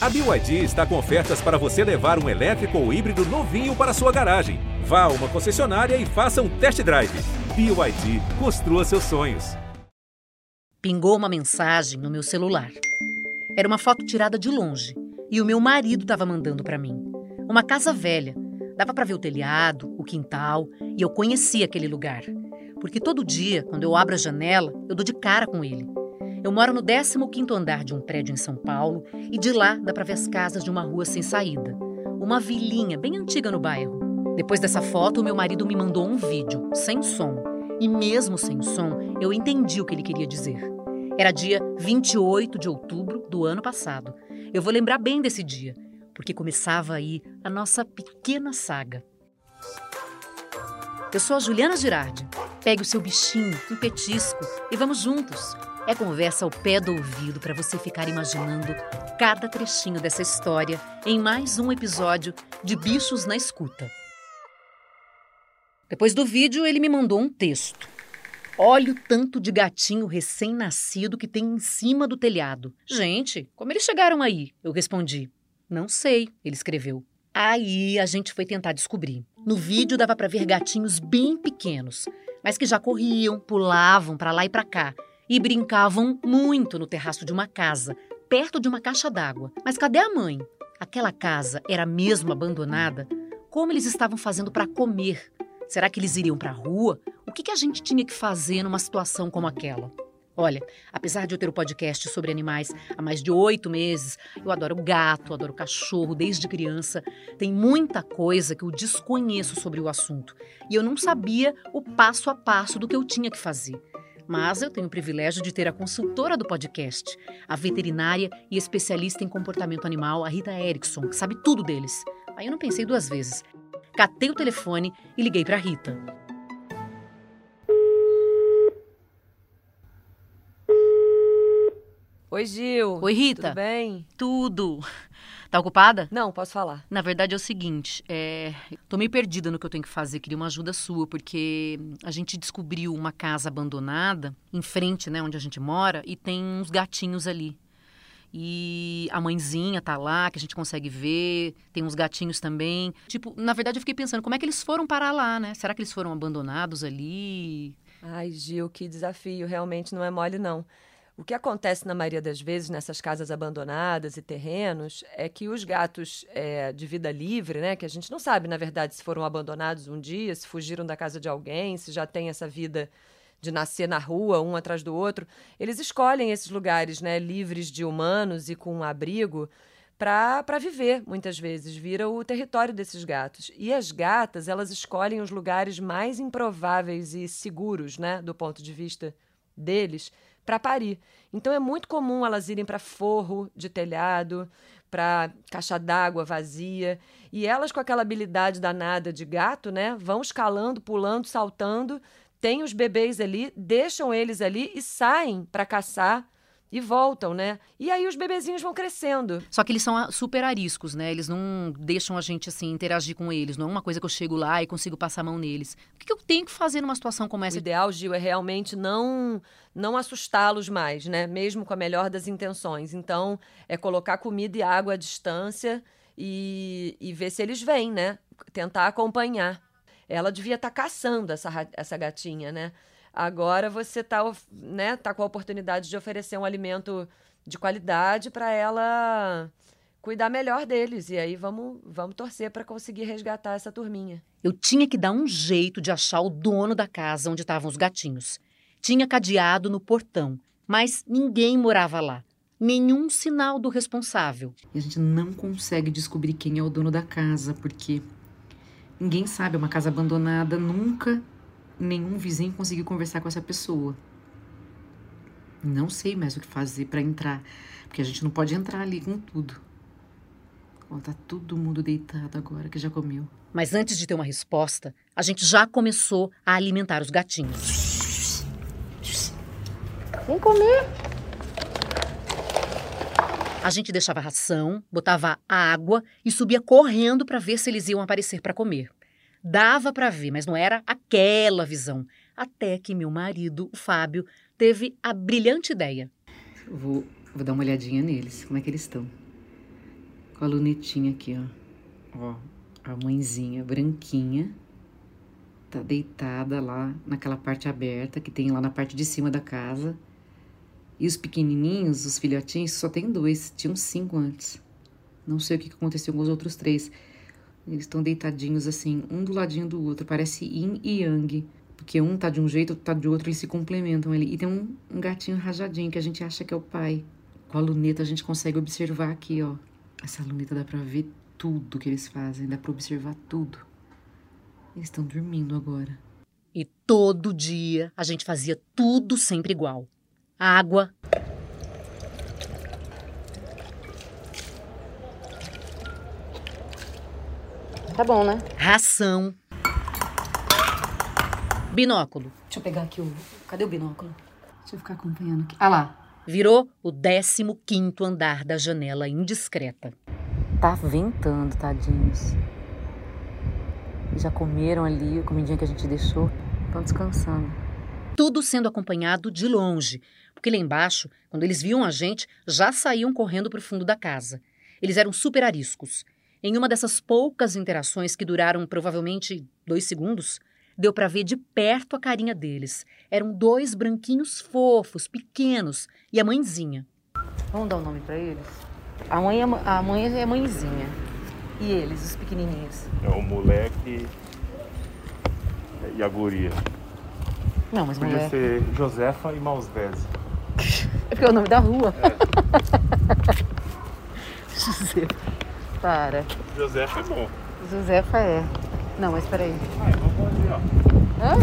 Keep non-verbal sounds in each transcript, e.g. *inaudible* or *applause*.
A BYD está com ofertas para você levar um elétrico ou híbrido novinho para sua garagem. Vá a uma concessionária e faça um test drive. BYD, construa seus sonhos. Pingou uma mensagem no meu celular. Era uma foto tirada de longe e o meu marido estava mandando para mim. Uma casa velha. Dava para ver o telhado, o quintal e eu conhecia aquele lugar. Porque todo dia, quando eu abro a janela, eu dou de cara com ele. Eu moro no 15º andar de um prédio em São Paulo e de lá dá para ver as casas de uma rua sem saída. Uma vilinha bem antiga no bairro. Depois dessa foto, meu marido me mandou um vídeo, sem som. E mesmo sem som, eu entendi o que ele queria dizer. Era dia 28 de outubro do ano passado. Eu vou lembrar bem desse dia, porque começava aí a nossa pequena saga. Eu sou a Juliana Girardi. Pegue o seu bichinho, um petisco e vamos juntos. É conversa ao pé do ouvido para você ficar imaginando cada trechinho dessa história em mais um episódio de Bichos na Escuta. Depois do vídeo, ele me mandou um texto. Olha o tanto de gatinho recém-nascido que tem em cima do telhado. Gente, como eles chegaram aí? Eu respondi. Não sei, ele escreveu. Aí a gente foi tentar descobrir. No vídeo dava para ver gatinhos bem pequenos, mas que já corriam, pulavam para lá e para cá e brincavam muito no terraço de uma casa, perto de uma caixa d'água. Mas cadê a mãe? Aquela casa era mesmo abandonada? Como eles estavam fazendo para comer? Será que eles iriam para a rua? O que, que a gente tinha que fazer numa situação como aquela? Olha, apesar de eu ter o um podcast sobre animais há mais de oito meses, eu adoro gato, adoro cachorro desde criança. Tem muita coisa que eu desconheço sobre o assunto e eu não sabia o passo a passo do que eu tinha que fazer. Mas eu tenho o privilégio de ter a consultora do podcast, a veterinária e especialista em comportamento animal, a Rita Erickson, que sabe tudo deles. Aí eu não pensei duas vezes catei o telefone e liguei para Rita. Oi, Gil. Oi, Rita. Tudo bem? Tudo. Tá ocupada? Não, posso falar. Na verdade é o seguinte, é... tô meio perdida no que eu tenho que fazer, queria uma ajuda sua, porque a gente descobriu uma casa abandonada em frente, né, onde a gente mora, e tem uns gatinhos ali. E a mãezinha tá lá, que a gente consegue ver, tem uns gatinhos também. Tipo, na verdade eu fiquei pensando, como é que eles foram parar lá, né? Será que eles foram abandonados ali? Ai, Gil, que desafio, realmente não é mole não. O que acontece na maioria das vezes nessas casas abandonadas e terrenos é que os gatos é, de vida livre, né, que a gente não sabe, na verdade, se foram abandonados um dia, se fugiram da casa de alguém, se já tem essa vida de nascer na rua, um atrás do outro, eles escolhem esses lugares, né, livres de humanos e com um abrigo para viver, muitas vezes, vira o território desses gatos. E as gatas, elas escolhem os lugares mais improváveis e seguros, né, do ponto de vista deles, para parir. Então é muito comum elas irem para forro de telhado, para caixa d'água vazia, e elas com aquela habilidade danada de gato, né, vão escalando, pulando, saltando, tem os bebês ali, deixam eles ali e saem para caçar e voltam, né? E aí os bebezinhos vão crescendo. Só que eles são super ariscos, né? Eles não deixam a gente assim interagir com eles. Não é uma coisa que eu chego lá e consigo passar a mão neles. O que eu tenho que fazer numa situação como essa? O ideal, Gil, é realmente não não assustá-los mais, né? Mesmo com a melhor das intenções. Então, é colocar comida e água à distância e, e ver se eles vêm, né? Tentar acompanhar. Ela devia estar tá caçando essa, essa gatinha, né? Agora você está né, tá com a oportunidade de oferecer um alimento de qualidade para ela cuidar melhor deles. E aí vamos, vamos torcer para conseguir resgatar essa turminha. Eu tinha que dar um jeito de achar o dono da casa onde estavam os gatinhos. Tinha cadeado no portão, mas ninguém morava lá. Nenhum sinal do responsável. E a gente não consegue descobrir quem é o dono da casa, porque Ninguém sabe, é uma casa abandonada, nunca nenhum vizinho conseguiu conversar com essa pessoa. Não sei mais o que fazer para entrar, porque a gente não pode entrar ali com tudo. Ó, tá todo mundo deitado agora que já comeu. Mas antes de ter uma resposta, a gente já começou a alimentar os gatinhos. Vem comer. A gente deixava ração, botava água e subia correndo para ver se eles iam aparecer para comer. Dava para ver, mas não era aquela visão. Até que meu marido, o Fábio, teve a brilhante ideia. Vou, vou dar uma olhadinha neles, como é que eles estão. Com a lunetinha aqui, ó. Ó, a mãezinha branquinha tá deitada lá naquela parte aberta que tem lá na parte de cima da casa. E os pequenininhos, os filhotinhos, só tem dois. Tinham cinco antes. Não sei o que aconteceu com os outros três. Eles estão deitadinhos assim, um do ladinho do outro. Parece yin e yang. Porque um tá de um jeito, outro tá de outro, eles se complementam ali. E tem um, um gatinho rajadinho que a gente acha que é o pai. Com a luneta a gente consegue observar aqui, ó. Essa luneta dá pra ver tudo que eles fazem, dá pra observar tudo. Eles estão dormindo agora. E todo dia a gente fazia tudo sempre igual. Água. Tá bom, né? Ração. Binóculo. Deixa eu pegar aqui o. Cadê o binóculo? Deixa eu ficar acompanhando aqui. Ah lá. Virou o 15 andar da janela indiscreta. Tá ventando, tadinhos. Já comeram ali a comidinha que a gente deixou. Estão descansando. Tudo sendo acompanhado de longe, porque lá embaixo, quando eles viam a gente, já saíam correndo para o fundo da casa. Eles eram super ariscos. Em uma dessas poucas interações que duraram provavelmente dois segundos, deu para ver de perto a carinha deles. Eram dois branquinhos fofos, pequenos, e a mãezinha. Vamos dar um nome para eles? A mãe, é, a mãe é mãezinha. E eles, os pequenininhos? É o moleque e a guria. Não, mas Podia moleque... ser Josefa e Mausvese. É porque é o nome da rua. *laughs* José. Para. Josefa é bom. Josefa é. Não, mas peraí. Ah, vamos ali, ó. Hã?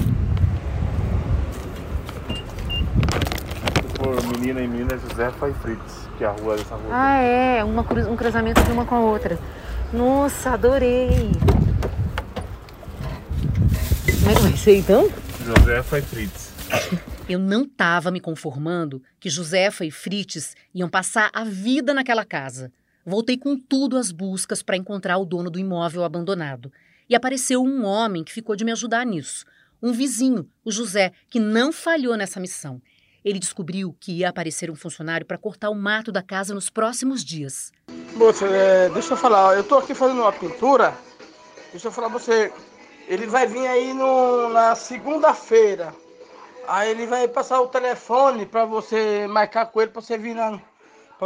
Se for menina e menina, é Josefa e Fritz, que é a rua dessa rua. Ah, é. Uma, cru- um cruzamento de uma com a outra. Nossa, adorei. Como é que vai ser então? Josefa e Fritz. Eu não estava me conformando que Josefa e Frites iam passar a vida naquela casa. Voltei com tudo às buscas para encontrar o dono do imóvel abandonado. E apareceu um homem que ficou de me ajudar nisso. Um vizinho, o José, que não falhou nessa missão. Ele descobriu que ia aparecer um funcionário para cortar o mato da casa nos próximos dias. Moça, é, deixa eu falar, eu tô aqui fazendo uma pintura. Deixa eu falar você. Ele vai vir aí no, na segunda-feira. Aí ele vai passar o telefone pra você marcar com ele, pra você vir lá.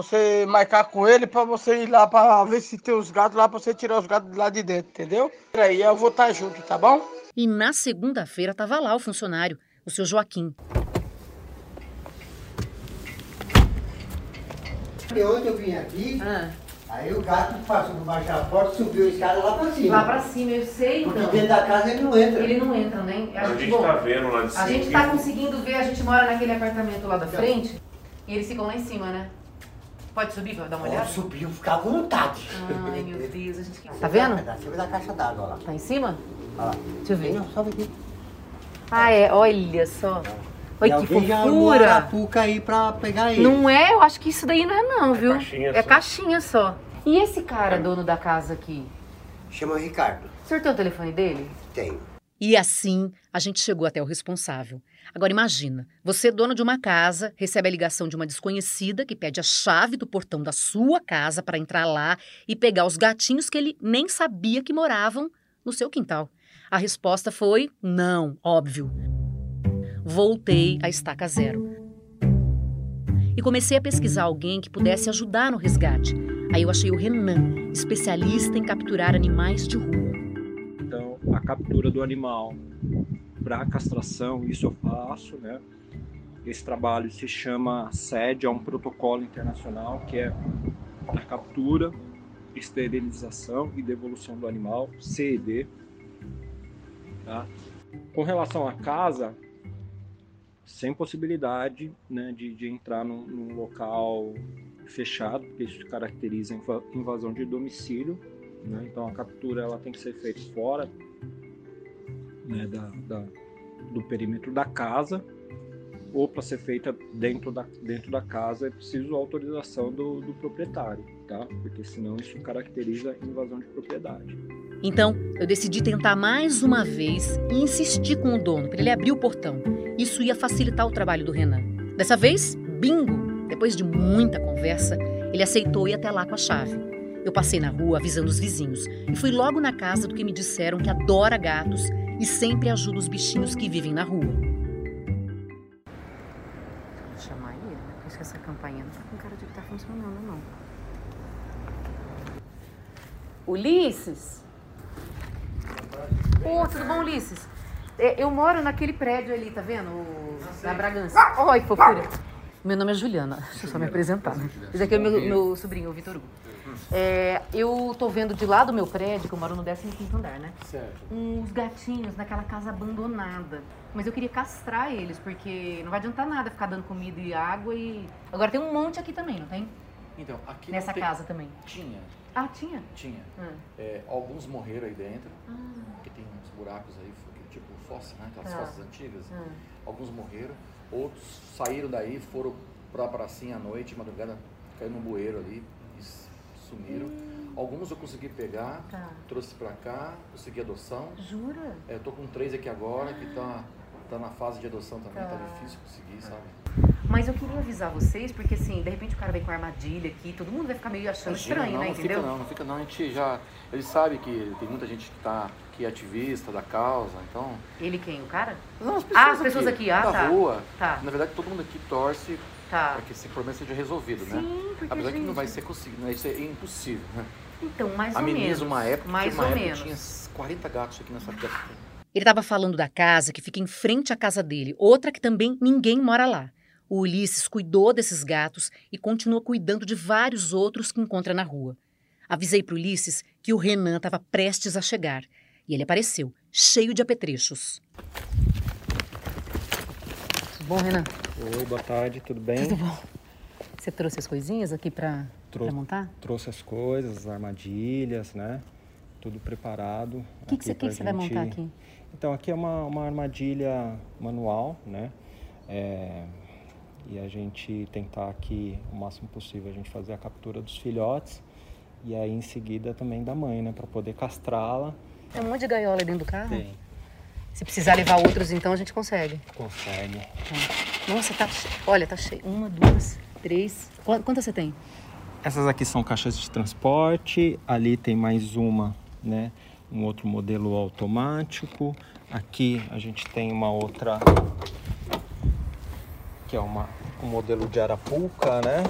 Você marcar com ele, pra você ir lá pra ver se tem os gatos lá, pra você tirar os gatos lá de dentro, entendeu? Aí eu vou estar junto, tá bom? E na segunda-feira estava lá o funcionário, o seu Joaquim. E ontem eu vim aqui, Ah, aí o gato passou por baixo da porta, subiu a escada lá pra cima. lá pra cima, eu sei Porque então. dentro da casa ele não entra. Ele não entra, né? A gente tá vendo lá de cima. A gente tá conseguindo ver, a gente mora naquele apartamento lá da frente e eles ficam lá em cima, né? Pode subir pra dar uma Pode olhada? subir, ficar à vontade. Ai, meu Deus, a gente... *laughs* Tá vendo? Da cima da caixa d'água lá. Tá em cima? Olha lá. Deixa eu ver. Não, sobe aqui. Ah, é, olha só. Olha E que fofura. arapuca aí pra pegar ele. Não é? Eu acho que isso daí não é não, viu? caixinha é só. caixinha só. E esse cara, dono da casa aqui? Chama o Ricardo. O senhor tem o telefone dele? Tem. E assim a gente chegou até o responsável. Agora imagina, você, dono de uma casa, recebe a ligação de uma desconhecida que pede a chave do portão da sua casa para entrar lá e pegar os gatinhos que ele nem sabia que moravam no seu quintal. A resposta foi não, óbvio. Voltei à estaca zero. E comecei a pesquisar alguém que pudesse ajudar no resgate. Aí eu achei o Renan, especialista em capturar animais de rua. A captura do animal para castração, isso eu faço, né? Esse trabalho se chama SED, é um protocolo internacional que é a captura, esterilização e devolução do animal, CED. Tá? Com relação à casa, sem possibilidade né, de, de entrar num, num local fechado, porque isso caracteriza inva- invasão de domicílio. né? Então a captura ela tem que ser feita fora né, da, da- do perímetro da casa ou para ser feita dentro da, dentro da casa é preciso autorização do, do proprietário, tá? Porque senão isso caracteriza invasão de propriedade. Então, eu decidi tentar mais uma vez e insistir com o dono para ele abrir o portão. Isso ia facilitar o trabalho do Renan. Dessa vez, bingo! Depois de muita conversa, ele aceitou ir até lá com a chave. Eu passei na rua avisando os vizinhos e fui logo na casa do que me disseram que adora gatos e sempre ajuda os bichinhos que vivem na rua. Vou chamar ele, né? Isso que essa campainha não tá com cara de que tá funcionando, não. Ulisses? Ô, tudo bom, Ulisses? É, Eu moro naquele prédio ali, tá vendo? O... Da Bragança. Oi, fofura. Meu nome é Juliana. *laughs* Deixa eu só me apresentar, né? Esse aqui é o meu, meu sobrinho, o Vitor Hugo. É, eu tô vendo de lá do meu prédio, que eu moro no 15º andar, né? Certo. Uns gatinhos naquela casa abandonada. Mas eu queria castrar eles, porque não vai adiantar nada ficar dando comida e água e... Agora tem um monte aqui também, não tem? Então, aqui Nessa tem... casa também. Tinha, Ah, tinha? tinha. Ah. É, alguns morreram aí dentro, Ah, porque tem uns buracos aí, tipo fóssil, né? Aquelas Tá. fósseis antigas. ah. Alguns morreram, outros saíram daí, foram pra pracinha à noite, madrugada, caiu no bueiro ali e sumiram. Alguns eu consegui pegar, Tá. trouxe pra cá, consegui adoção. Jura? É, eu tô com três aqui agora, que tá, tá na fase de adoção também, tá, Tá. difícil conseguir, sabe? Mas eu queria avisar vocês, porque assim, de repente o cara vem com armadilha aqui, todo mundo vai ficar meio achando Imagina, estranho, não, né? não Entendeu? fica não, não fica não. A gente já. Ele sabe que tem muita gente que tá que é ativista da causa, então. Ele quem? O cara? Não, as Ah, as pessoas aqui, ah, da tá. rua. Tá. Na verdade, todo mundo aqui torce Tá. para que esse problema seja resolvido, né? Sim, porque, Apesar que não gente, vai ser possível, né? Isso é impossível, né? Então, mais a ou Menina, menos. uma época, mais uma ou época menos. tinha 40 gatos aqui nessa casa. Ele estava falando da casa que fica em frente à casa dele, outra que também ninguém mora lá. O Ulisses cuidou desses gatos e continua cuidando de vários outros que encontra na rua. Avisei para Ulisses que o Renan estava prestes a chegar e ele apareceu, cheio de apetrechos. Tudo bom, Renan? Oi, boa tarde, tudo bem? Tudo bom. Você trouxe as coisinhas aqui pra montar? Trouxe as coisas, as armadilhas, né? Tudo preparado. O que, que, você, que que você vai montar aqui? Então, aqui é uma, uma armadilha manual, né? É, e a gente tentar aqui, o máximo possível, a gente fazer a captura dos filhotes e aí em seguida também da mãe, né? Para poder castrá-la. Tem um monte de gaiola aí dentro do carro? Tem. Se precisar levar outros, então a gente consegue. Consegue. Nossa, tá cheio. Olha, tá cheio. Uma, duas, três. Qu- Quantas você tem? Essas aqui são caixas de transporte. Ali tem mais uma, né? Um outro modelo automático. Aqui a gente tem uma outra que é uma, um modelo de arapuca, né?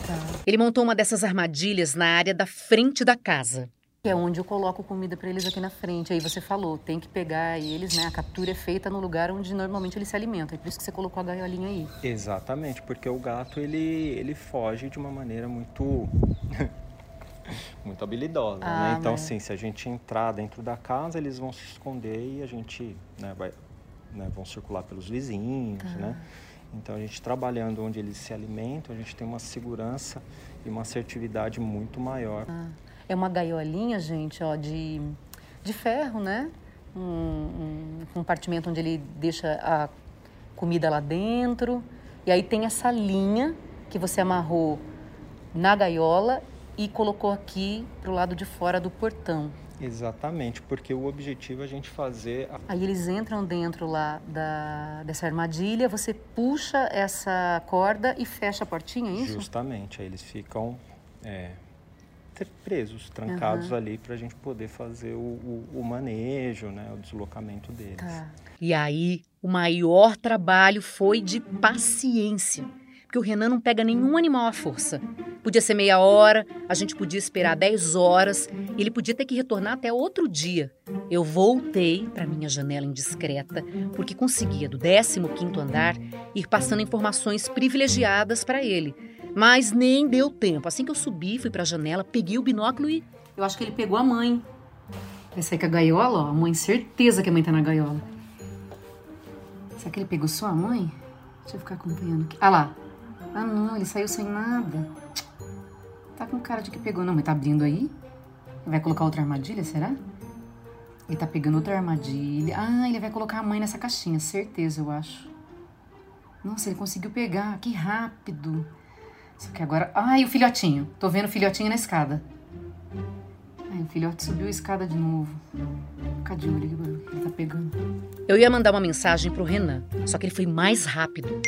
Ele montou uma dessas armadilhas na área da frente da casa. Que é onde eu coloco comida pra eles aqui na frente. Aí você falou, tem que pegar eles, né? A captura é feita no lugar onde normalmente eles se alimentam. É por isso que você colocou a gaiolinha aí. Exatamente, porque o gato ele, ele foge de uma maneira muito *laughs* muito habilidosa, Ah, né? Então, mas- assim, se a gente entrar dentro da casa, eles vão se esconder e a gente né, vai, né, vão circular pelos vizinhos, né? Então, a gente trabalhando onde eles se alimentam, a gente tem uma segurança e uma assertividade muito maior. É uma gaiolinha, gente, ó, de, de ferro, né? Um, um compartimento onde ele deixa a comida lá dentro. E aí tem essa linha que você amarrou na gaiola e colocou aqui pro lado de fora do portão. Exatamente, porque o objetivo é a gente fazer a Aí eles entram dentro lá da, dessa armadilha, você puxa essa corda e fecha a portinha, é isso? Justamente, aí eles ficam é, presos, trancados ali para a gente poder fazer o, o- o manejo, né, o deslocamento deles. Tá. E aí, o maior trabalho foi de paciência. Porque o Renan não pega nenhum animal à força. Podia ser meia hora, a gente podia esperar 10 horas, e ele podia ter que retornar até outro dia. Eu voltei para minha janela indiscreta, porque conseguia, do 15º andar, ir passando informações privilegiadas para ele. Mas nem deu tempo. Assim que eu subi, fui para a janela, peguei o binóculo e Eu acho que ele pegou a mãe. Essa aí com a gaiola, ó. A mãe, certeza que a mãe tá na gaiola. Será que ele pegou só a mãe? Deixa eu ficar acompanhando aqui. Ah lá. Ah não, ele saiu sem nada. Tá com cara de que pegou. Não, mas tá abrindo aí? Vai colocar outra armadilha, será? Ele tá pegando outra armadilha. Ah, ele vai colocar a mãe nessa caixinha, certeza, eu acho. Nossa, ele conseguiu pegar. Que rápido. Só que agora. Ai, o filhotinho. Tô vendo o filhotinho na escada. Ai, o filhote subiu a escada de novo. Fica de olho ele tá pegando. Eu ia mandar uma mensagem pro Renan, só que ele foi mais rápido.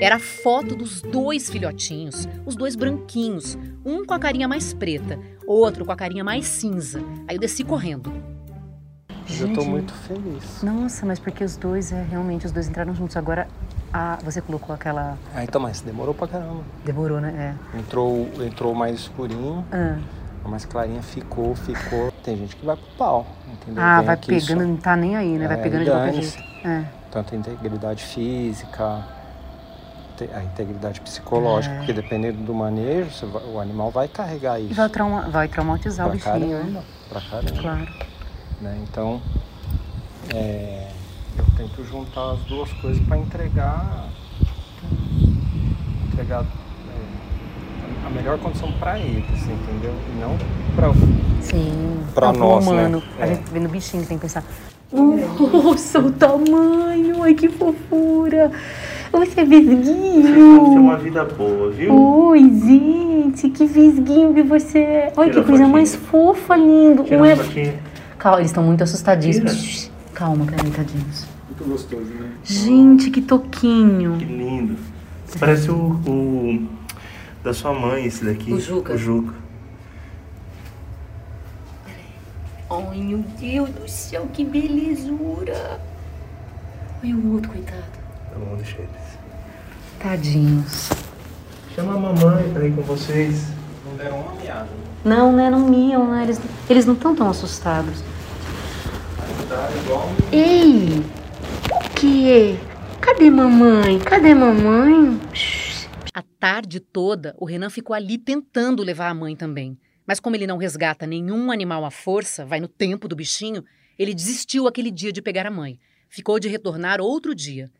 Era a foto dos dois filhotinhos, os dois branquinhos, um com a carinha mais preta, outro com a carinha mais cinza. Aí eu desci correndo. eu tô muito feliz. Nossa, mas porque os dois, é, realmente, os dois entraram juntos. Agora, a, você colocou aquela. Ah, então, mas demorou pra caramba. Demorou, né? Entrou, entrou mais escurinho, É. Ah, a mais clarinha ficou, ficou. Tem gente que vai pro pau, entendeu? ah Vem vai aqui pegando, só- não tá nem aí, né? Vai É, pegando de qualquer jeito. É. Tanto a integridade física, a integridade psicológica, É. porque dependendo do manejo, vai- o animal vai carregar isso. vai, trauma, vai traumatizar o pra bichinho, caramba, né? pra caramba. Claro. né? Então, é, eu tento juntar as duas coisas para entregar, entregar é, a melhor condição para eles, entendeu? E não para Sim. Pra não, nós, né? humano. A É. gente vê no bichinho, tem que pensar. Nossa, o tamanho! Ai, que fofura! Você é Vocês vão ter visguinho! uma vida boa, viu? Oi, gente, que visguinho que você é! Olha Tira que coisa mais fofa, lindo! Tira é- fotinha. Calma, eles estão muito assustadinhos. Shh, Calma, peraí, tadinhos. Muito gostoso, né? Gente, que toquinho! Que lindo. Parece o, o da sua mãe, esse daqui. O Juca. O Juca. Ai, meu Deus do céu, que belezura! Olha o outro, coitado. Tá bom, deixa eles. Tadinhos. Chama a mamãe pra ir com vocês. Não deram uma meada. Não, né? Não miam, né? Eles, eles não estão tão assustados. Igual Ei! O que é? Cadê mamãe? Cadê mamãe? Shhh. A tarde toda, o Renan ficou ali tentando levar a mãe também. Mas como ele não resgata nenhum animal à força, vai no tempo do bichinho, ele desistiu aquele dia de pegar a mãe. Ficou de retornar outro dia.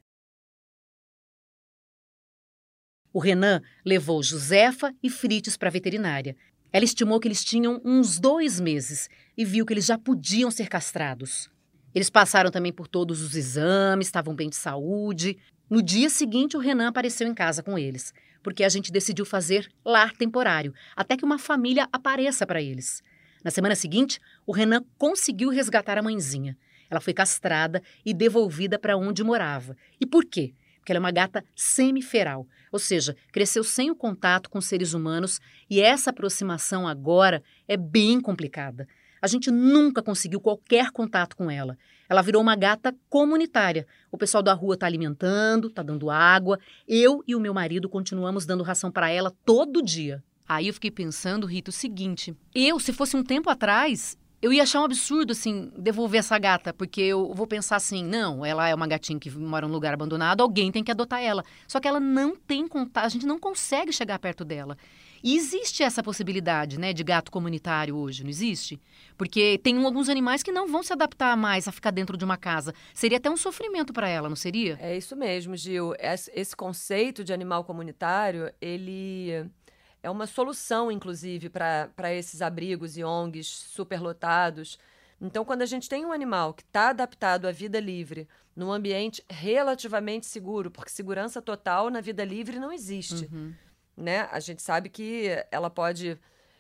O Renan levou Josefa e Frites para a veterinária. Ela estimou que eles tinham uns dois meses e viu que eles já podiam ser castrados. Eles passaram também por todos os exames, estavam bem de saúde. No dia seguinte, o Renan apareceu em casa com eles, porque a gente decidiu fazer lar temporário, até que uma família apareça para eles. Na semana seguinte, o Renan conseguiu resgatar a mãezinha. Ela foi castrada e devolvida para onde morava. E por quê? Porque ela é uma gata semiferal, ou seja, cresceu sem o contato com seres humanos e essa aproximação agora é bem complicada. A gente nunca conseguiu qualquer contato com ela. Ela virou uma gata comunitária. O pessoal da rua está alimentando, está dando água. Eu e o meu marido continuamos dando ração para ela todo dia. Aí eu fiquei pensando, Rita, o seguinte: eu, se fosse um tempo atrás, eu ia achar um absurdo, assim, devolver essa gata, porque eu vou pensar assim: não, ela é uma gatinha que mora num lugar abandonado, alguém tem que adotar ela. Só que ela não tem contato, a gente não consegue chegar perto dela. E existe essa possibilidade, né, de gato comunitário hoje, não existe? Porque tem alguns animais que não vão se adaptar mais a ficar dentro de uma casa. Seria até um sofrimento para ela, não seria? É isso mesmo, Gil. Esse esse conceito de animal comunitário, ele é uma solução, inclusive, para esses abrigos e ONGs superlotados. Então, quando a gente tem um animal que está adaptado à vida livre, num ambiente relativamente seguro, porque segurança total na vida livre não existe, né? A gente sabe que ela pode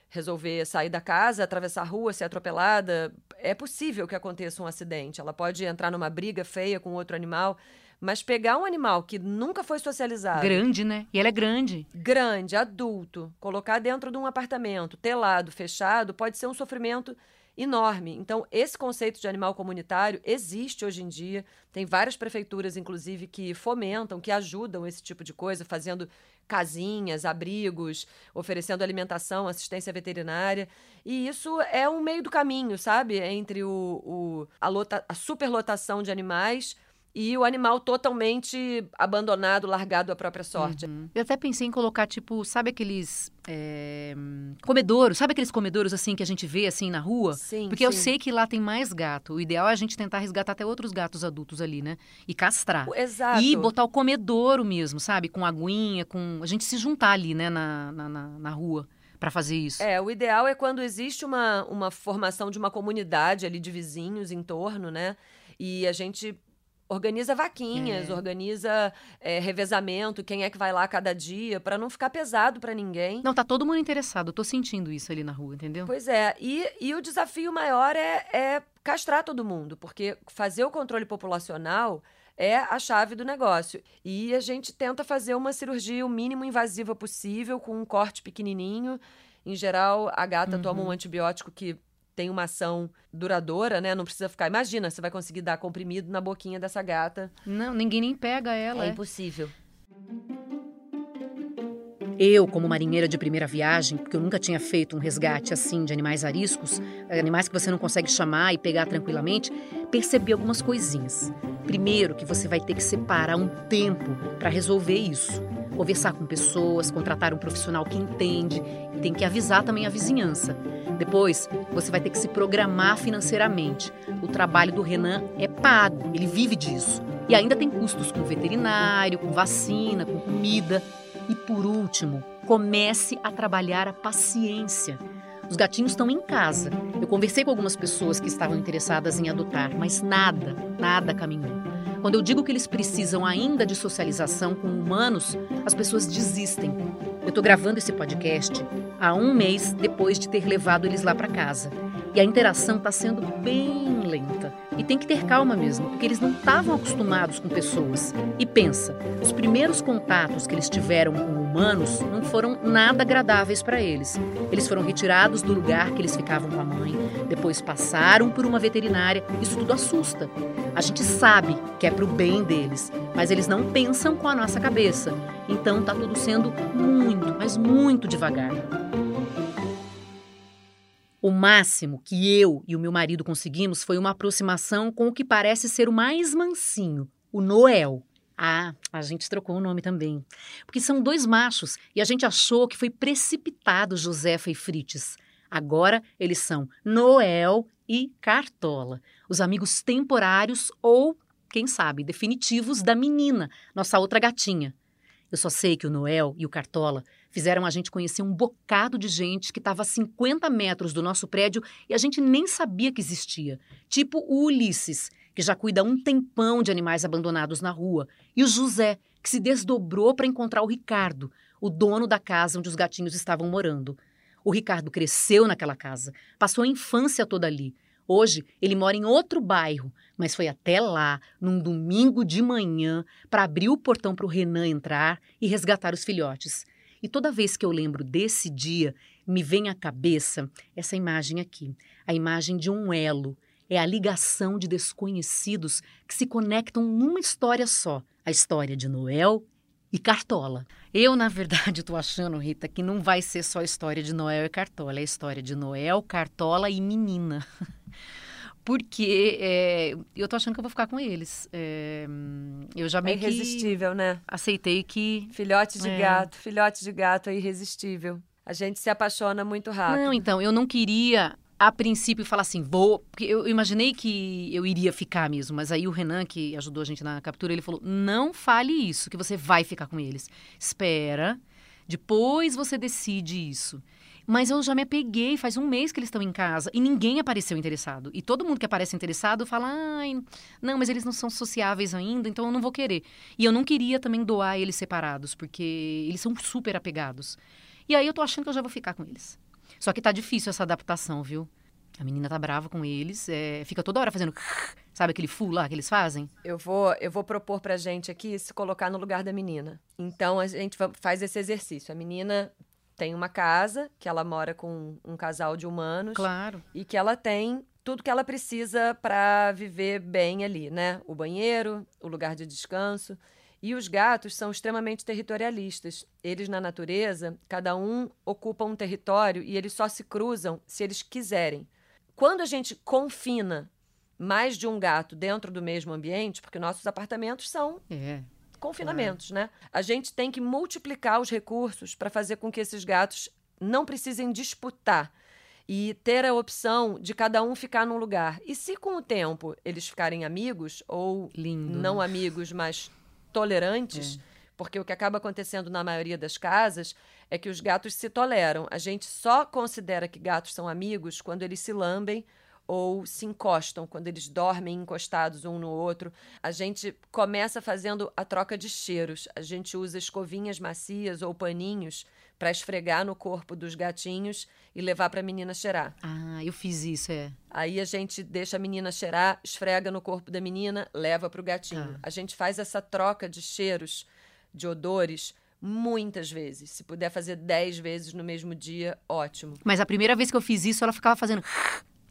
resolver sair da casa, atravessar a rua, ser atropelada. É possível que aconteça um acidente. Ela pode entrar numa briga feia com outro animal. Mas pegar um animal que nunca foi socializado, Grande, né? E ela é grande. grande, adulto, colocar dentro de um apartamento, telado, fechado, pode ser um sofrimento enorme. Então, esse conceito de animal comunitário existe hoje em dia. Tem várias prefeituras, inclusive, que fomentam, que ajudam esse tipo de coisa, fazendo casinhas, abrigos, oferecendo alimentação, assistência veterinária. E isso é um meio do caminho, sabe? Entre o, o- a, lota- a superlotação de animais e o animal totalmente abandonado, largado à própria sorte. Eu até pensei em colocar, tipo, sabe aqueles é, comedouros? Sabe aqueles comedouros, assim, que a gente vê, assim, na rua? Sim, Porque eu sim. sei que lá tem mais gato. O ideal é a gente tentar resgatar até outros gatos adultos ali, né? E castrar. Exato. E botar o comedouro mesmo, sabe? Com aguinha, com... A gente se juntar ali, né, na, na, na, rua pra fazer isso. É, o ideal é quando existe uma, uma formação de uma comunidade ali de vizinhos em torno, né? E a gente organiza vaquinhas, É. organiza é, revezamento, quem é que vai lá cada dia, para não ficar pesado para ninguém. Não, tá todo mundo interessado. Eu tô sentindo isso ali na rua, entendeu? Pois é, e, e o desafio maior é, é castrar todo mundo, porque fazer o controle populacional é a chave do negócio. E a gente tenta fazer uma cirurgia o mínimo invasiva possível, com um corte pequenininho, Em geral, a gata toma um Uhum. antibiótico que tem uma ação duradoura, né? Não precisa ficar. Imagina, você vai conseguir dar comprimido na boquinha dessa gata. Não, ninguém nem pega ela. é é. impossível. Eu, como marinheira de primeira viagem, porque eu nunca tinha feito um resgate assim de animais ariscos, animais que você não consegue chamar e pegar tranquilamente, percebi algumas coisinhas. Primeiro, que você vai ter que separar um tempo para resolver isso. Conversar com pessoas, contratar um profissional que entende e tem que avisar também a vizinhança. Depois, você vai ter que se programar financeiramente. O trabalho do Renan é pago, ele vive disso. E ainda tem custos com veterinário, com vacina, com comida. E por último, comece a trabalhar a paciência. Os gatinhos estão em casa. Eu conversei com algumas pessoas que estavam interessadas em adotar, mas nada, nada caminhou. Quando eu digo que eles precisam ainda de socialização com humanos, as pessoas desistem. Eu estou gravando esse podcast há um mês depois de ter levado eles lá para casa. E a interação está sendo bem lenta. E tem que ter calma mesmo, porque eles não estavam acostumados com pessoas. E pensa, os primeiros contatos que eles tiveram com humanos não foram nada agradáveis para eles. Eles foram retirados do lugar que eles ficavam com a mãe, depois passaram por uma veterinária. Isso tudo assusta. A gente sabe que é pro bem deles, mas eles não pensam com a nossa cabeça. Então tá tudo sendo muito, mas muito devagar. O máximo que eu e o meu marido conseguimos foi uma aproximação com o que parece ser o mais mansinho, o Noel. Ah, a gente trocou o nome também. Porque são dois machos e a gente achou que foi precipitado Josefa e Frites. Agora eles são Noel e Cartola, os amigos temporários ou, quem sabe, definitivos da menina, nossa outra gatinha. Eu só sei que o Noel e o Cartola fizeram a gente conhecer um bocado de gente que estava a 50 metros do nosso prédio e a gente nem sabia que existia. Tipo o Ulisses, que já cuida um tempão de animais abandonados na rua, e o José, que se desdobrou para encontrar o Ricardo, o dono da casa onde os gatinhos estavam morando. O Ricardo cresceu naquela casa, passou a infância toda ali. Hoje ele mora em outro bairro, mas foi até lá, num domingo de manhã, para abrir o portão para o Renan entrar e resgatar os filhotes. E toda vez que eu lembro desse dia, me vem à cabeça essa imagem aqui, a imagem de um elo. É a ligação de desconhecidos que se conectam numa história só, a história de Noel e Cartola. Eu, na verdade, estou achando, Rita, que não vai ser só a história de Noel e Cartola, é a história de Noel, Cartola e menina. *laughs* Porque é, eu tô achando que eu vou ficar com eles. É, eu já É meio que irresistível, né? aceitei que Filhote de É. gato, filhote de gato é irresistível. A gente se apaixona muito rápido. Não, então, eu não queria, a princípio, falar assim, vou. Porque eu imaginei que eu iria ficar mesmo, mas aí o Renan, que ajudou a gente na captura, ele falou: não fale isso, que você vai ficar com eles. Espera, depois você decide isso. Mas eu já me apeguei, faz um mês que eles estão em casa e ninguém apareceu interessado. E todo mundo que aparece interessado fala: ai, não, mas eles não são sociáveis ainda, então eu não vou querer. E eu não queria também doar eles separados, porque eles são super apegados. E aí eu tô achando que eu já vou ficar com eles. Só que tá difícil essa adaptação, viu? A menina tá brava com eles, é, fica toda hora fazendo. *laughs* Sabe aquele fu lá que eles fazem? Eu vou, eu vou propor pra gente aqui se colocar no lugar da menina. Então a gente faz esse exercício. A menina tem uma casa que ela mora com um casal de humanos Claro. e que ela tem tudo que ela precisa para viver bem ali, né? O banheiro, o lugar de descanso. E os gatos são extremamente territorialistas. Eles, na natureza, cada um ocupa um território e eles só se cruzam se eles quiserem. Quando a gente confina mais de um gato dentro do mesmo ambiente, porque nossos apartamentos são É. confinamentos, né? A gente tem que multiplicar os recursos para fazer com que esses gatos não precisem disputar e ter a opção de cada um ficar num lugar. E se com o tempo eles ficarem amigos ou Lindo. não né? amigos, mas tolerantes, porque o que acaba acontecendo na maioria das casas é que os gatos se toleram. A gente só considera que gatos são amigos quando eles se lambem ou se encostam, quando eles dormem encostados um no outro. A gente começa fazendo a troca de cheiros. A gente usa escovinhas macias ou paninhos para esfregar no corpo dos gatinhos e levar para a menina cheirar. Ah, eu fiz isso, é. Aí a gente deixa a menina cheirar, esfrega no corpo da menina, leva para o gatinho. Tá. A gente faz essa troca de cheiros, de odores, muitas vezes. Se puder fazer 10 vezes no mesmo dia, ótimo. Mas a primeira vez que eu fiz isso, ela ficava fazendo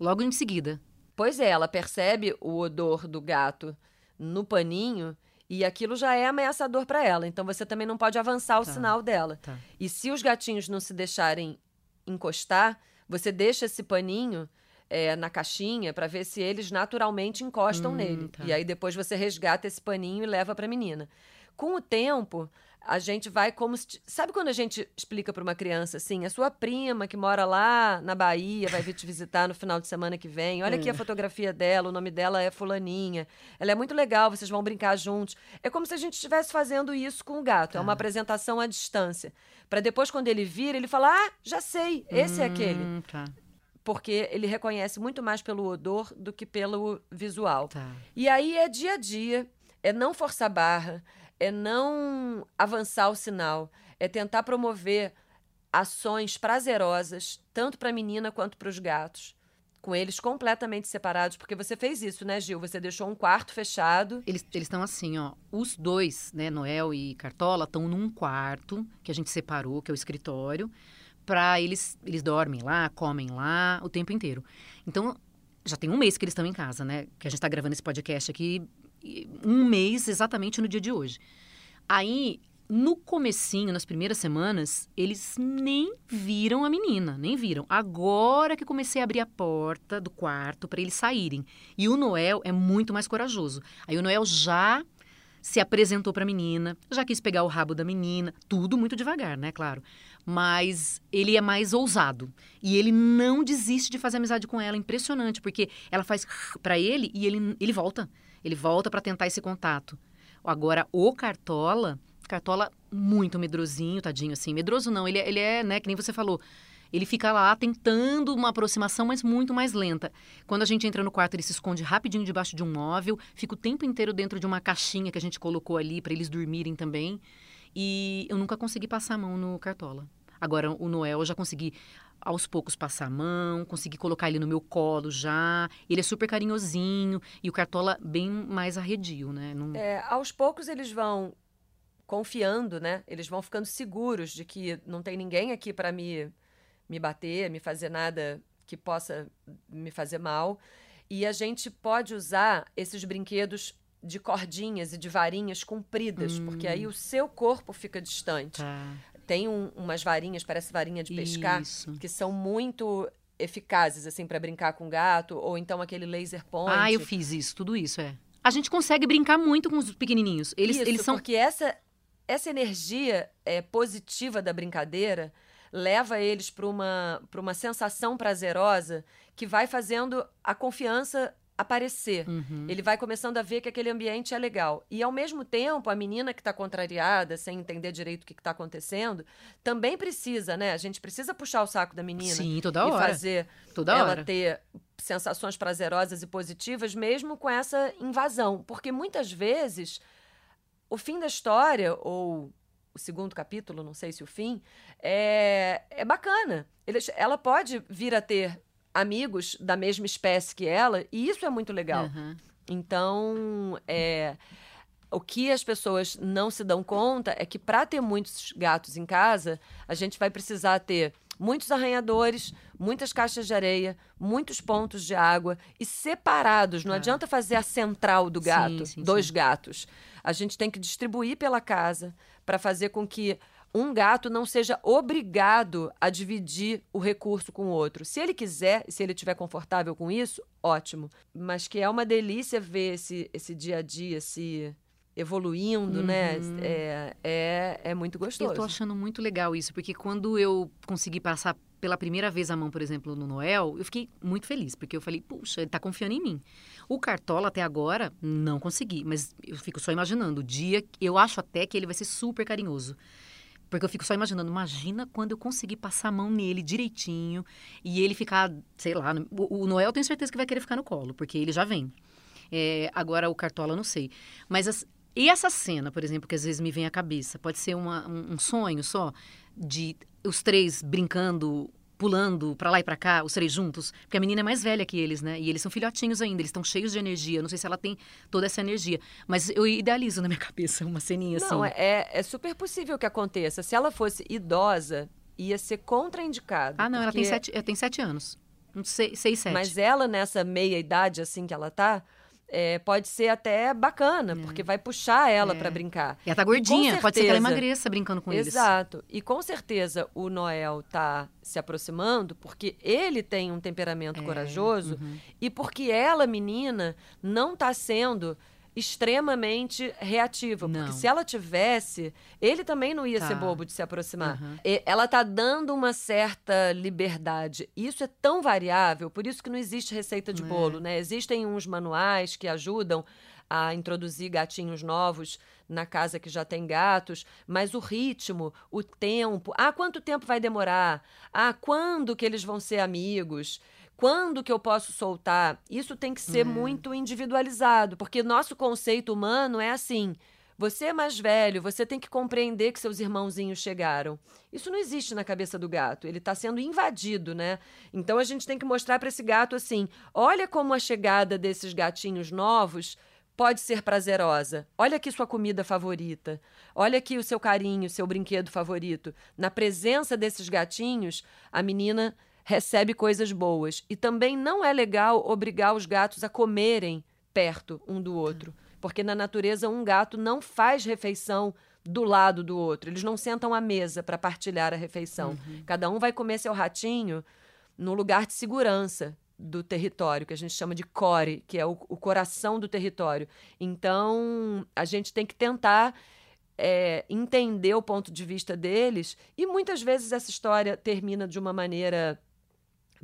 logo em seguida. Pois é, ela percebe o odor do gato no paninho e aquilo já é ameaçador para ela. Então você também não pode avançar o Tá, sinal dela. tá. E se os gatinhos não se deixarem encostar, você deixa esse paninho é, na caixinha para ver se eles naturalmente encostam Hum, nele. tá. E aí depois você resgata esse paninho e leva para a menina. Com o tempo, a gente vai como se. Sabe quando a gente explica para uma criança assim: a sua prima que mora lá na Bahia vai vir te visitar no final de semana que vem. Olha aqui a fotografia dela, o nome dela é Fulaninha. Ela é muito legal, vocês vão brincar juntos. É como se a gente estivesse fazendo isso com o gato. É uma apresentação à distância. Para depois, quando ele vir, ele falar: Ah, já sei, esse é aquele. Hum, tá, Porque ele reconhece muito mais pelo odor do que pelo visual. tá. E aí é dia a dia, é não forçar barra, é não avançar o sinal, é tentar promover ações prazerosas, tanto para a menina quanto para os gatos, com eles completamente separados, porque você fez isso, né, Gil? Você deixou um quarto fechado. Eles estão assim, ó. Os dois, né, Noel e Cartola, estão num quarto que a gente separou, que é o escritório, para eles eles dormem lá, comem lá o tempo inteiro. Então, já tem um mês que eles estão em casa, né? Que a gente está gravando esse podcast aqui, um mês exatamente no dia de hoje. Aí, no comecinho, nas primeiras semanas, eles nem viram a menina, nem viram. Agora que comecei a abrir a porta do quarto para eles saírem. E o Noel é muito mais corajoso. Aí o Noel já se apresentou para a menina, já quis pegar o rabo da menina, tudo muito devagar, né, claro. Mas ele é mais ousado e ele não desiste de fazer amizade com ela, impressionante, porque ela faz para ele e ele ele volta. Ele volta para tentar esse contato. Agora o Cartola, Cartola muito medrosinho, tadinho assim. Medroso não, ele é, ele é, né, que nem você falou. Ele fica lá tentando uma aproximação, mas muito mais lenta. Quando a gente entra no quarto, ele se esconde rapidinho debaixo de um móvel, fica o tempo inteiro dentro de uma caixinha que a gente colocou ali para eles dormirem também. E eu nunca consegui passar a mão no Cartola. Agora, o Noel eu já consegui aos poucos passar a mão, consegui colocar ele no meu colo já. Ele é super carinhosinho e o Cartola bem mais arredio, né? Não... É, aos poucos eles vão confiando, né? Eles vão ficando seguros de que não tem ninguém aqui para me, me bater, me fazer nada que possa me fazer mal. E a gente pode usar esses brinquedos de cordinhas e de varinhas compridas, porque aí o seu corpo fica distante. Tá. Tem um- umas varinhas, parece varinha de pescar, Isso. que são muito eficazes assim para brincar com gato, ou então aquele laser point. Ah, eu fiz isso, tudo isso, é. A gente consegue brincar muito com os pequenininhos. Eles, Isso, eles são porque essa essa energia é, positiva da brincadeira leva eles para uma para uma sensação prazerosa que vai fazendo a confiança aparecer. Uhum. Ele vai começando a ver que aquele ambiente é legal. E, ao mesmo tempo, a menina que está contrariada, sem entender direito o que está acontecendo, também precisa, né? A gente precisa puxar o saco da menina Sim, toda e hora. fazer Toda ela hora. ter sensações prazerosas e positivas, mesmo com essa invasão. Porque muitas vezes o fim da história, ou o segundo capítulo, não sei se o fim, é, é bacana. Eles- ela pode vir a ter amigos da mesma espécie que ela, e isso é muito legal. Aham. Então, é, o que as pessoas não se dão conta é que para ter muitos gatos em casa, a gente vai precisar ter muitos arranhadores, muitas caixas de areia, muitos pontos de água e separados. Não adianta fazer a central do Sim, gato, sim, dois sim. gatos. A gente tem que distribuir pela casa para fazer com que um gato não seja obrigado a dividir o recurso com o outro. Se ele quiser, se ele estiver confortável com isso, ótimo. Mas que é uma delícia ver esse, esse dia a dia se evoluindo, né? Uhum. É, é, é muito gostoso. Eu tô achando muito legal isso, porque quando eu consegui passar pela primeira vez a mão, por exemplo, no Noel, eu fiquei muito feliz, porque eu falei, puxa, ele tá confiando em mim. O Cartola, até agora, não consegui, mas eu fico só imaginando. O dia, eu acho até que ele vai ser super carinhoso. Porque eu fico só imaginando, imagina quando eu conseguir passar a mão nele direitinho e ele ficar, sei lá, o, o Noel eu tenho certeza que vai querer ficar no colo, porque ele já vem. É, agora o Cartola não sei. Mas as- e essa cena, por exemplo, que às vezes me vem à cabeça, pode ser uma- um, um sonho só de os três brincando pulando pra lá e pra cá, os três juntos, porque a menina é mais velha que eles, né? E eles são filhotinhos ainda, eles estão cheios de energia. Não sei se ela tem toda essa energia, mas eu idealizo na minha *laughs* cabeça uma ceninha assim. Não, é, é super possível que aconteça. Se ela fosse idosa, ia ser contraindicado. Ah, não, ela tem porque- sete, ela tem sete anos. Seis, seis sete. Mas ela, nessa meia idade, assim que ela tá, é, pode ser até bacana, porque vai puxar ela É. pra brincar. E ela tá gordinha, pode ser que ela certeza- emagreça brincando com eles. Exato. E com certeza o Noel tá se aproximando porque ele tem um temperamento É, corajoso uhum. e porque ela, menina, não tá sendo extremamente reativa. Porque Não. se ela tivesse, ele também não ia Tá. ser bobo de se aproximar. Uhum. E Ela tá dando uma certa liberdade. Isso é tão variável, por isso que não existe receita de É. bolo, né? Existem uns manuais que ajudam a introduzir gatinhos novos na casa que já tem gatos, mas o ritmo, o tempo, ah, quanto tempo vai demorar? Ah, quando que eles vão ser amigos? Quando que eu posso soltar? Isso tem que ser É. muito individualizado, porque nosso conceito humano é assim: você é mais velho, você tem que compreender que seus irmãozinhos chegaram. Isso não existe na cabeça do gato. Ele está sendo invadido, né? Então a gente tem que mostrar para esse gato assim: olha como a chegada desses gatinhos novos pode ser prazerosa. Olha aqui sua comida favorita. Olha aqui o seu carinho, seu brinquedo favorito. Na presença desses gatinhos, a menina recebe coisas boas. E também não é legal obrigar os gatos a comerem perto um do outro, porque na natureza um gato não faz refeição do lado do outro. Eles não sentam à mesa para partilhar a refeição. Cada um vai comer seu ratinho no lugar de segurança do território, que a gente chama de core, que é o, o coração do território. Então, a gente tem que tentar é, entender o ponto de vista deles, e muitas vezes essa história termina de uma maneira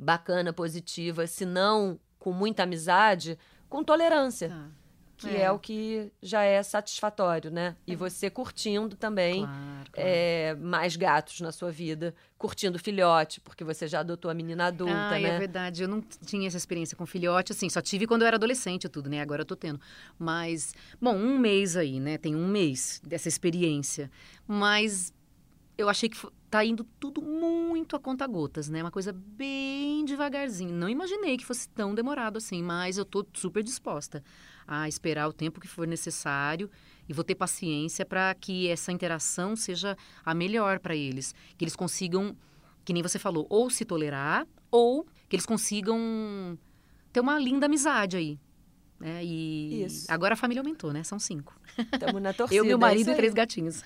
bacana, positiva, se não com muita amizade, com tolerância. Tá. Que É. é. o que já é satisfatório, né? E você curtindo também Claro, claro. é, mais gatos na sua vida, curtindo filhote, porque você já adotou a menina adulta, Ai, né? é verdade. Eu não tinha essa experiência com filhote, assim, só tive quando eu era adolescente tudo, né? Agora eu tô tendo. Mas, bom, um mês aí, né? Tem um mês dessa experiência. Mas eu achei que tá indo tudo muito a conta-gotas, né? Uma coisa bem devagarzinho. Não imaginei que fosse tão demorado assim, mas eu tô super disposta a esperar o tempo que for necessário e vou ter paciência para que essa interação seja a melhor para eles, que eles consigam, que nem você falou, ou se tolerar ou que eles consigam ter uma linda amizade aí. Né? E Isso. agora a família aumentou, né? São cinco. Estamos na torcida. *laughs* Eu, meu é marido isso e três gatinhos.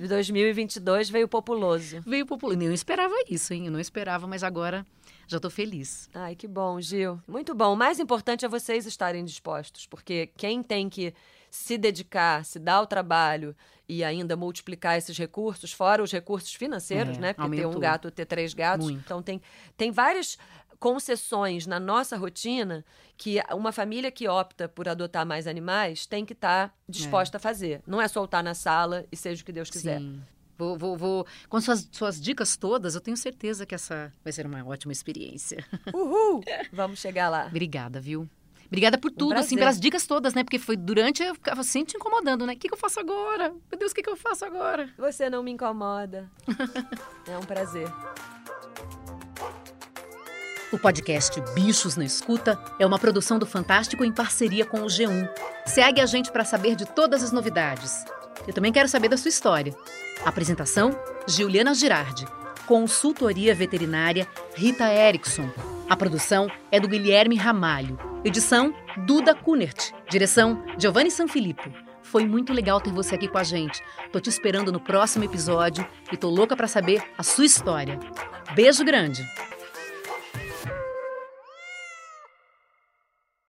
De 2022 veio populoso. Veio popular. Eu não esperava isso, hein? Eu não esperava, mas agora já tô feliz. Ai, que bom, Gil. Muito bom. O mais importante é vocês estarem dispostos, porque quem tem que se dedicar, se dar o trabalho e ainda multiplicar esses recursos, fora os recursos financeiros, É, né? Porque ter um aumentou. gato, ter três gatos. Muito. Então tem, tem várias concessões na nossa rotina que uma família que opta por adotar mais animais tem que estar disposta a fazer. Não é soltar na sala e seja o que Deus quiser. Sim. Vou, vou, vou. Com suas, suas dicas todas, eu tenho certeza que essa vai ser uma ótima experiência. *laughs* Uhul! Vamos chegar lá. Obrigada, viu? Obrigada por tudo, assim, prazer. pelas dicas todas, né? Porque foi durante, eu ficava sempre te incomodando, né? O que, que eu faço agora? Meu Deus, o que, que eu faço agora? Você não me incomoda. *laughs* é um prazer. O podcast Bichos na Escuta é uma produção do Fantástico em parceria com o G1. Segue a gente para saber de todas as novidades. Eu também quero saber da sua história. Apresentação: Juliana Girardi. Consultoria veterinária Rita Erickson. A produção é do Guilherme Ramalho. Edição: Duda Kunert. Direção: Giovanni Sanfilippo. Foi muito legal ter você aqui com a gente. Tô te esperando no próximo episódio e tô louca para saber a sua história. Beijo grande!